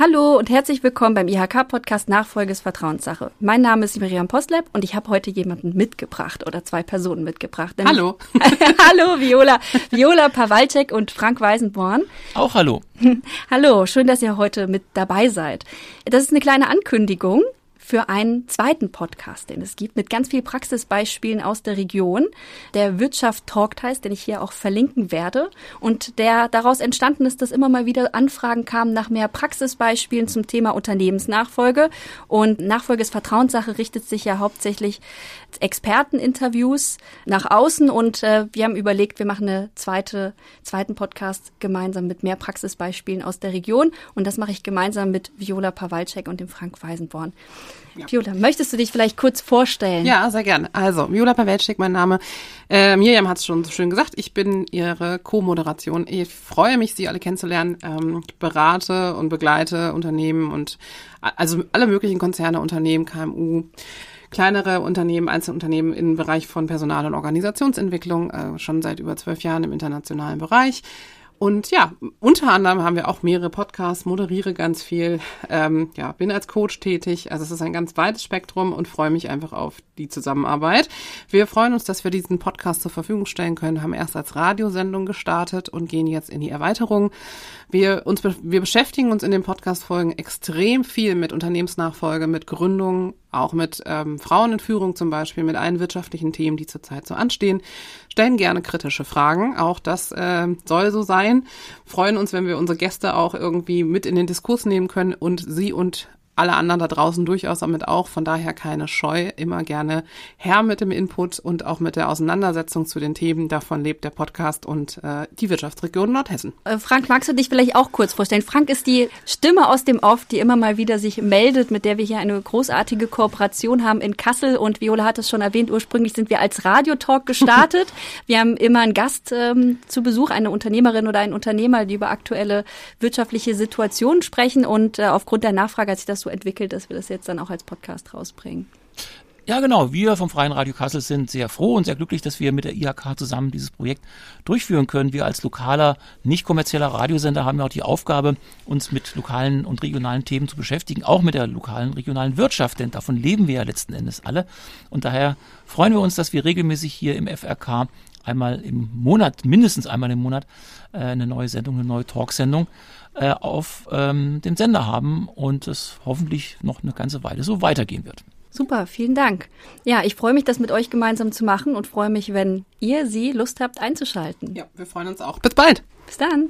Hallo und herzlich willkommen beim IHK-Podcast Nachfolge ist Vertrauenssache. Mein Name ist Miriam Postleb und ich habe heute jemanden mitgebracht oder zwei Personen mitgebracht. Hallo. hallo, Viola. Viola Pawalczek und Frank Weisenborn. Auch hallo. hallo, schön, dass ihr heute mit dabei seid. Das ist eine kleine Ankündigung für einen zweiten Podcast, den es gibt, mit ganz vielen Praxisbeispielen aus der Region, der Wirtschaft Talkt heißt, den ich hier auch verlinken werde. Und der daraus entstanden ist, dass immer mal wieder Anfragen kamen nach mehr Praxisbeispielen zum Thema Unternehmensnachfolge. Und Nachfolge ist Vertrauenssache richtet sich ja hauptsächlich Experteninterviews nach außen. Und äh, wir haben überlegt, wir machen eine zweite, zweiten Podcast gemeinsam mit mehr Praxisbeispielen aus der Region. Und das mache ich gemeinsam mit Viola Pawalczek und dem Frank Weisenborn. Ja. Viola, möchtest du dich vielleicht kurz vorstellen? Ja, sehr gerne. Also, Viola Pawelczyk, mein Name. Äh, Miriam hat es schon so schön gesagt. Ich bin Ihre Co-Moderation. Ich freue mich, Sie alle kennenzulernen. Ähm, ich berate und begleite Unternehmen und also alle möglichen Konzerne, Unternehmen, KMU kleinere Unternehmen, Einzelunternehmen im Bereich von Personal- und Organisationsentwicklung, äh, schon seit über zwölf Jahren im internationalen Bereich. Und ja, unter anderem haben wir auch mehrere Podcasts, moderiere ganz viel, ähm, ja, bin als Coach tätig. Also es ist ein ganz weites Spektrum und freue mich einfach auf die Zusammenarbeit. Wir freuen uns, dass wir diesen Podcast zur Verfügung stellen können, haben erst als Radiosendung gestartet und gehen jetzt in die Erweiterung. Wir, uns, wir beschäftigen uns in den Podcast-Folgen extrem viel mit Unternehmensnachfolge, mit Gründung, auch mit ähm, Frauen in Führung zum Beispiel, mit allen wirtschaftlichen Themen, die zurzeit so anstehen. Stellen gerne kritische Fragen, auch das äh, soll so sein. Freuen uns, wenn wir unsere Gäste auch irgendwie mit in den Diskurs nehmen können und sie und alle anderen da draußen durchaus damit auch. Von daher keine Scheu, immer gerne her mit dem Input und auch mit der Auseinandersetzung zu den Themen. Davon lebt der Podcast und äh, die Wirtschaftsregion Nordhessen. Äh, Frank, magst du dich vielleicht auch kurz vorstellen? Frank ist die Stimme aus dem Off, die immer mal wieder sich meldet, mit der wir hier eine großartige Kooperation haben in Kassel. Und Viola hat es schon erwähnt, ursprünglich sind wir als Radiotalk gestartet. wir haben immer einen Gast ähm, zu Besuch, eine Unternehmerin oder ein Unternehmer, die über aktuelle wirtschaftliche Situationen sprechen. Und äh, aufgrund der Nachfrage hat sich das so entwickelt, dass wir das jetzt dann auch als Podcast rausbringen. Ja, genau. Wir vom Freien Radio Kassel sind sehr froh und sehr glücklich, dass wir mit der IHK zusammen dieses Projekt durchführen können. Wir als lokaler, nicht kommerzieller Radiosender haben ja auch die Aufgabe, uns mit lokalen und regionalen Themen zu beschäftigen, auch mit der lokalen, regionalen Wirtschaft, denn davon leben wir ja letzten Endes alle. Und daher freuen wir uns, dass wir regelmäßig hier im FRK einmal im Monat, mindestens einmal im Monat, äh, eine neue Sendung, eine neue Talksendung äh, auf ähm, dem Sender haben und es hoffentlich noch eine ganze Weile so weitergehen wird. Super, vielen Dank. Ja, ich freue mich, das mit euch gemeinsam zu machen und freue mich, wenn ihr Sie Lust habt einzuschalten. Ja, wir freuen uns auch. Bis bald. Bis dann.